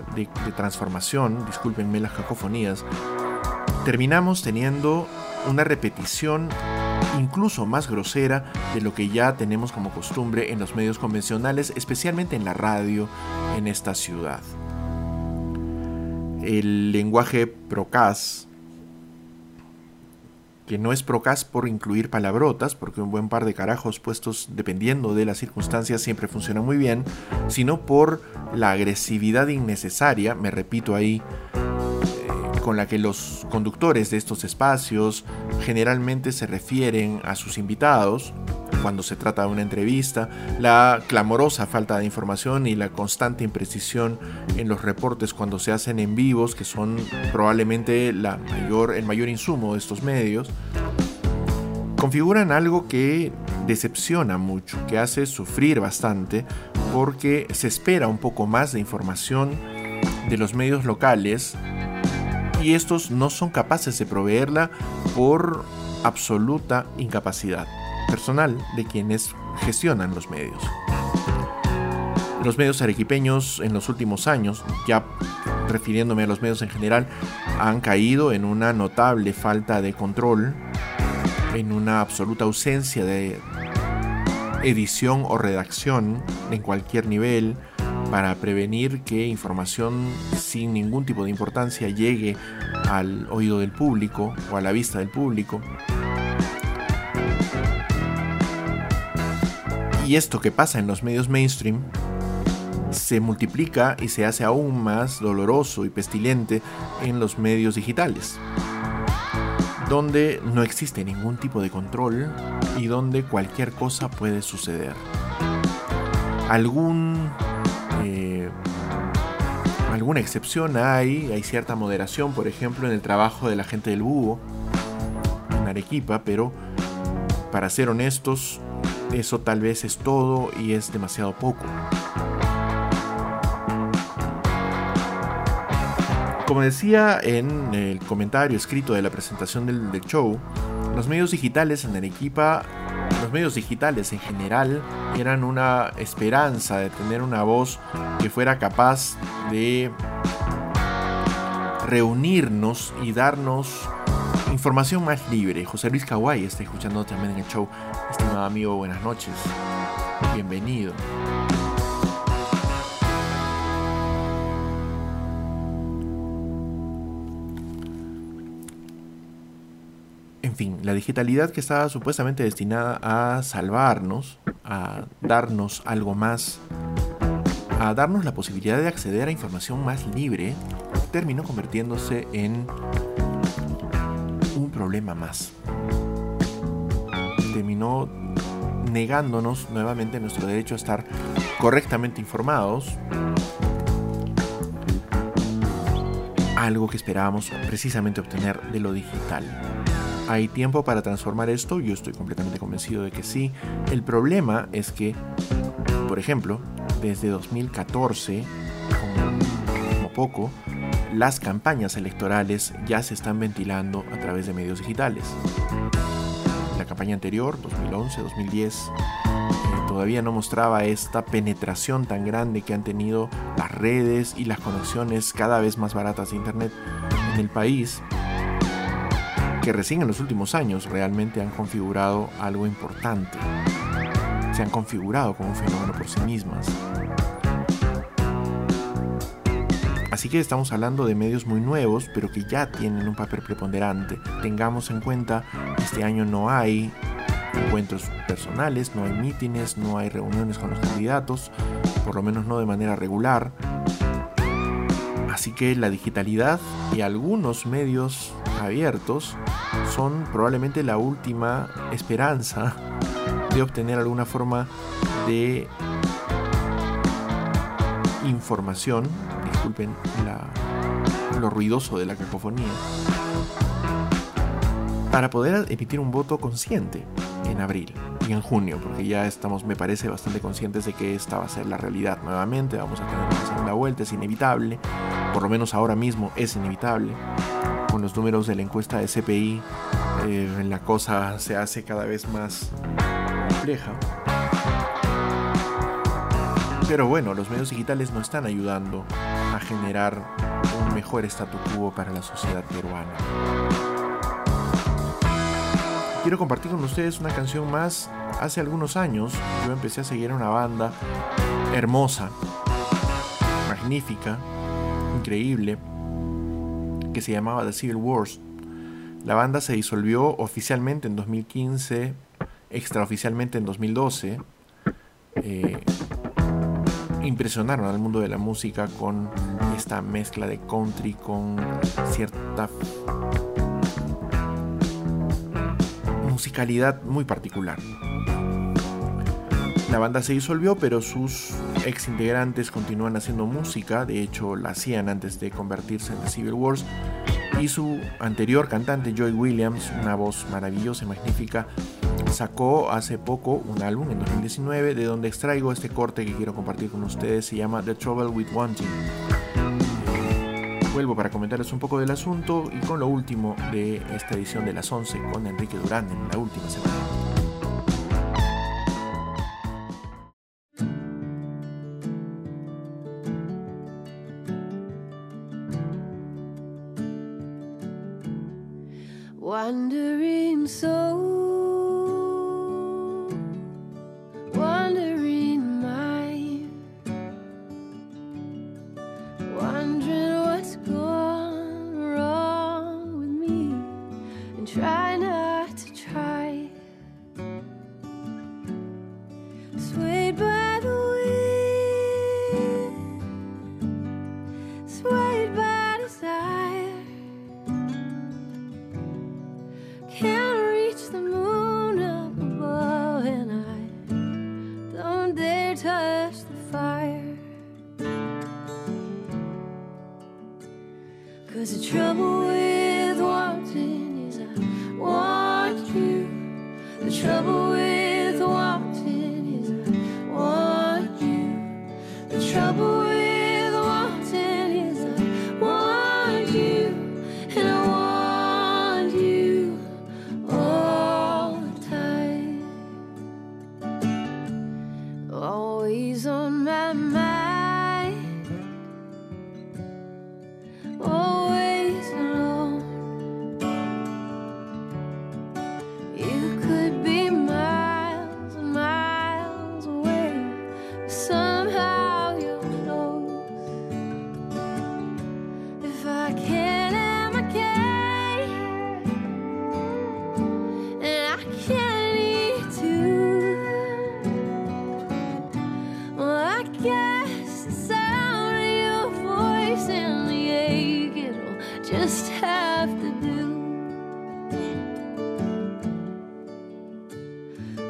transformación, discúlpenme las cacofonías, terminamos teniendo una repetición incluso más grosera de lo que ya tenemos como costumbre en los medios convencionales, especialmente en la radio en esta ciudad. El lenguaje procas que no es procas por incluir palabrotas, porque un buen par de carajos puestos dependiendo de las circunstancias siempre funciona muy bien, sino por la agresividad innecesaria, me repito ahí, eh, con la que los conductores de estos espacios generalmente se refieren a sus invitados, cuando se trata de una entrevista, la clamorosa falta de información y la constante imprecisión en los reportes cuando se hacen en vivos, que son probablemente el mayor insumo de estos medios, configuran algo que decepciona mucho, que hace sufrir bastante, porque se espera un poco más de información de los medios locales y estos no son capaces de proveerla por absoluta incapacidad personal de quienes gestionan los medios. Los medios arequipeños en los últimos años, ya refiriéndome a los medios en general, han caído en una notable falta de control, en una absoluta ausencia de edición o redacción en cualquier nivel para prevenir que información sin ningún tipo de importancia llegue al oído del público o a la vista del público. Y esto que pasa en los medios mainstream se multiplica y se hace aún más doloroso y pestilente en los medios digitales, donde no existe ningún tipo de control y donde cualquier cosa puede suceder. Algún eh, alguna excepción hay, hay cierta moderación, por ejemplo, en el trabajo de la gente del búho en Arequipa, pero para ser honestos, eso tal vez es todo y es demasiado poco. Como decía en el comentario escrito de la presentación del, show, los medios digitales en Arequipa, los medios digitales en general, eran una esperanza de tener una voz que fuera capaz de reunirnos y darnos información más libre. José Luis Kawai está escuchando también en el show. Estimado amigo, buenas noches. Bienvenido. En fin, la digitalidad que estaba supuestamente destinada a salvarnos, a darnos algo más, a darnos la posibilidad de acceder a información más libre, terminó convirtiéndose en más. Terminó negándonos nuevamente nuestro derecho a estar correctamente informados. Algo que esperábamos precisamente obtener de lo digital. ¿Hay tiempo para transformar esto? Yo estoy completamente convencido de que sí. El problema es que, por ejemplo, desde 2014, como, poco, las campañas electorales ya se están ventilando a través de medios digitales. La campaña anterior, 2011-2010, eh, todavía no mostraba esta penetración tan grande que han tenido las redes y las conexiones cada vez más baratas de Internet en el país, que recién en los últimos años realmente han configurado algo importante. Se han configurado como un fenómeno por sí mismas. Así que estamos hablando de medios muy nuevos, pero que ya tienen un papel preponderante. Tengamos en cuenta, este año no hay encuentros personales, no hay mítines, no hay reuniones con los candidatos, por lo menos no de manera regular. Así que la digitalidad y algunos medios abiertos son probablemente la última esperanza de obtener alguna forma de información disculpen lo ruidoso de la cacofonía, para poder emitir un voto consciente en abril y en junio, porque ya estamos, me parece, bastante conscientes de que esta va a ser la realidad nuevamente, vamos a tener una segunda vuelta, es inevitable, por lo menos ahora mismo es inevitable. Con los números de la encuesta de CPI, eh, la cosa se hace cada vez más compleja. Pero bueno, los medios digitales no están ayudando a generar un mejor statu quo para la sociedad peruana. Quiero compartir con ustedes una canción más. Hace algunos años yo empecé a seguir una banda hermosa, magnífica, increíble, que se llamaba The Civil Wars. La banda se disolvió oficialmente en 2015, extraoficialmente en 2012. Eh, impresionaron al mundo de la música con esta mezcla de country con cierta musicalidad muy particular. La banda se disolvió, pero sus ex integrantes continúan haciendo música, de hecho la hacían antes de convertirse en The Civil Wars. Y su anterior cantante, Joy Williams, una voz maravillosa y magnífica, sacó hace poco un álbum en 2019 de donde extraigo este corte que quiero compartir con ustedes, se llama The Trouble with Wanting. Vuelvo para comentarles un poco del asunto y con lo último de esta edición de las 11 con Enrique Durán en la última semana.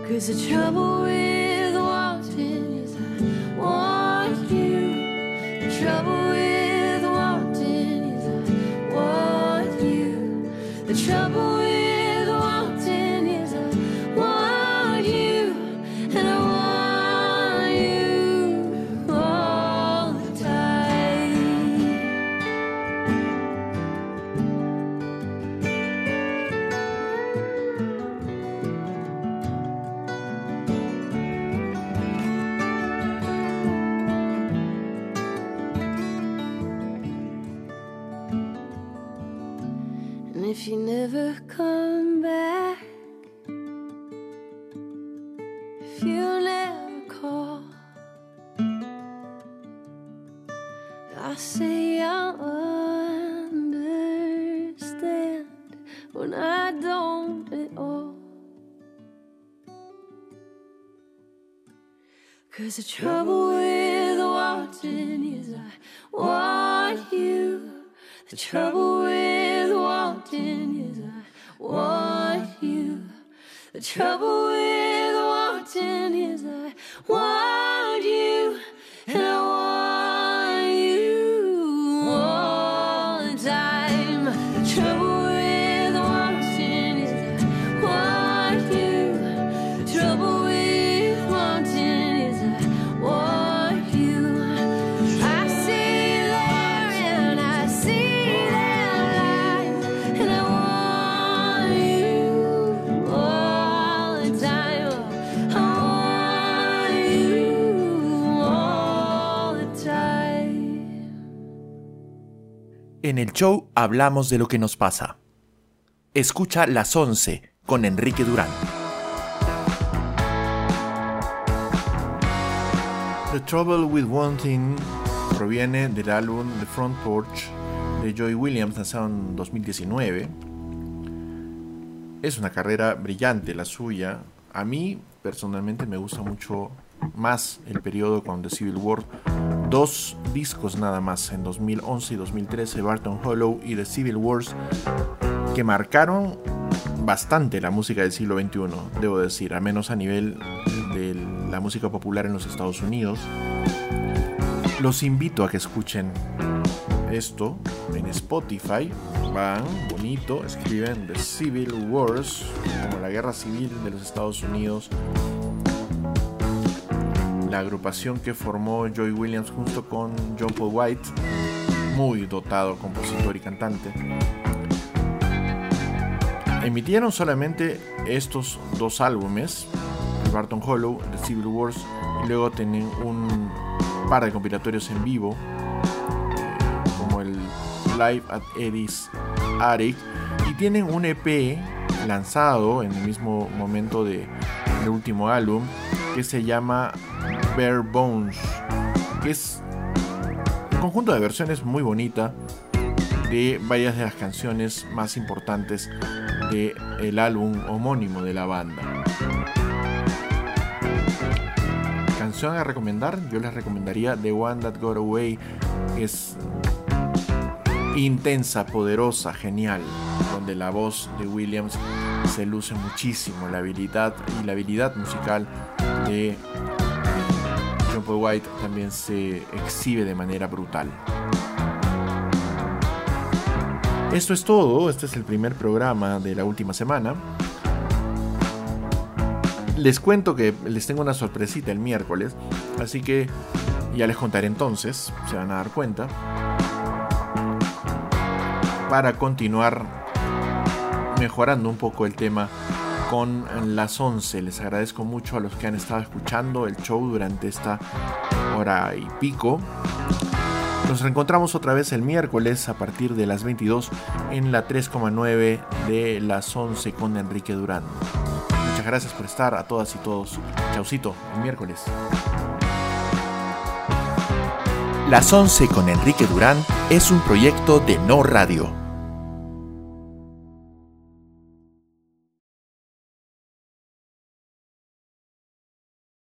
Cause the trouble with En el show hablamos de lo que nos pasa. Escucha las 11 con Enrique Durán. The Trouble with Wanting proviene del álbum The Front Porch de Joy Williams, lanzado en 2019. Es una carrera brillante la suya. A mí personalmente me gusta mucho más el periodo con The Civil War. Dos discos nada más, en 2011 y 2013, Barton Hollow y The Civil Wars, que marcaron bastante la música del siglo XXI, debo decir, a menos a nivel de la música popular en los Estados Unidos. Los invito a que escuchen esto en Spotify. Van, bonito, escriben The Civil Wars, como la guerra civil de los Estados Unidos. La agrupación que formó Joy Williams junto con John Paul White, muy dotado compositor y cantante. Emitieron solamente estos dos álbumes, Barton Hollow, The Civil Wars, y luego tienen un par de compilatorios en vivo, eh, como el Live at Eddie's Attic, y tienen un EP lanzado en el mismo momento del último álbum, que se llama Bare Bones, que es un conjunto de versiones muy bonita de varias de las canciones más importantes del el álbum homónimo de la banda. Canción a recomendar, yo les recomendaría The One That Got Away, es intensa, poderosa, genial, donde la voz de Williams se luce muchísimo, la habilidad y la habilidad musical de White también se exhibe de manera brutal. Esto es todo, este es el primer programa de la última semana. Les cuento que les tengo una sorpresita el miércoles, así que ya les contaré entonces, se van a dar cuenta. Para continuar mejorando un poco el tema con las 11. Les agradezco mucho a los que han estado escuchando el show durante esta hora y pico. Nos reencontramos otra vez el miércoles a partir de las 22 en la 3,9 de las 11 con Enrique Durán. Muchas gracias por estar a todas y todos. Chaucito, el miércoles. Las 11 con Enrique Durán es un proyecto de No Radio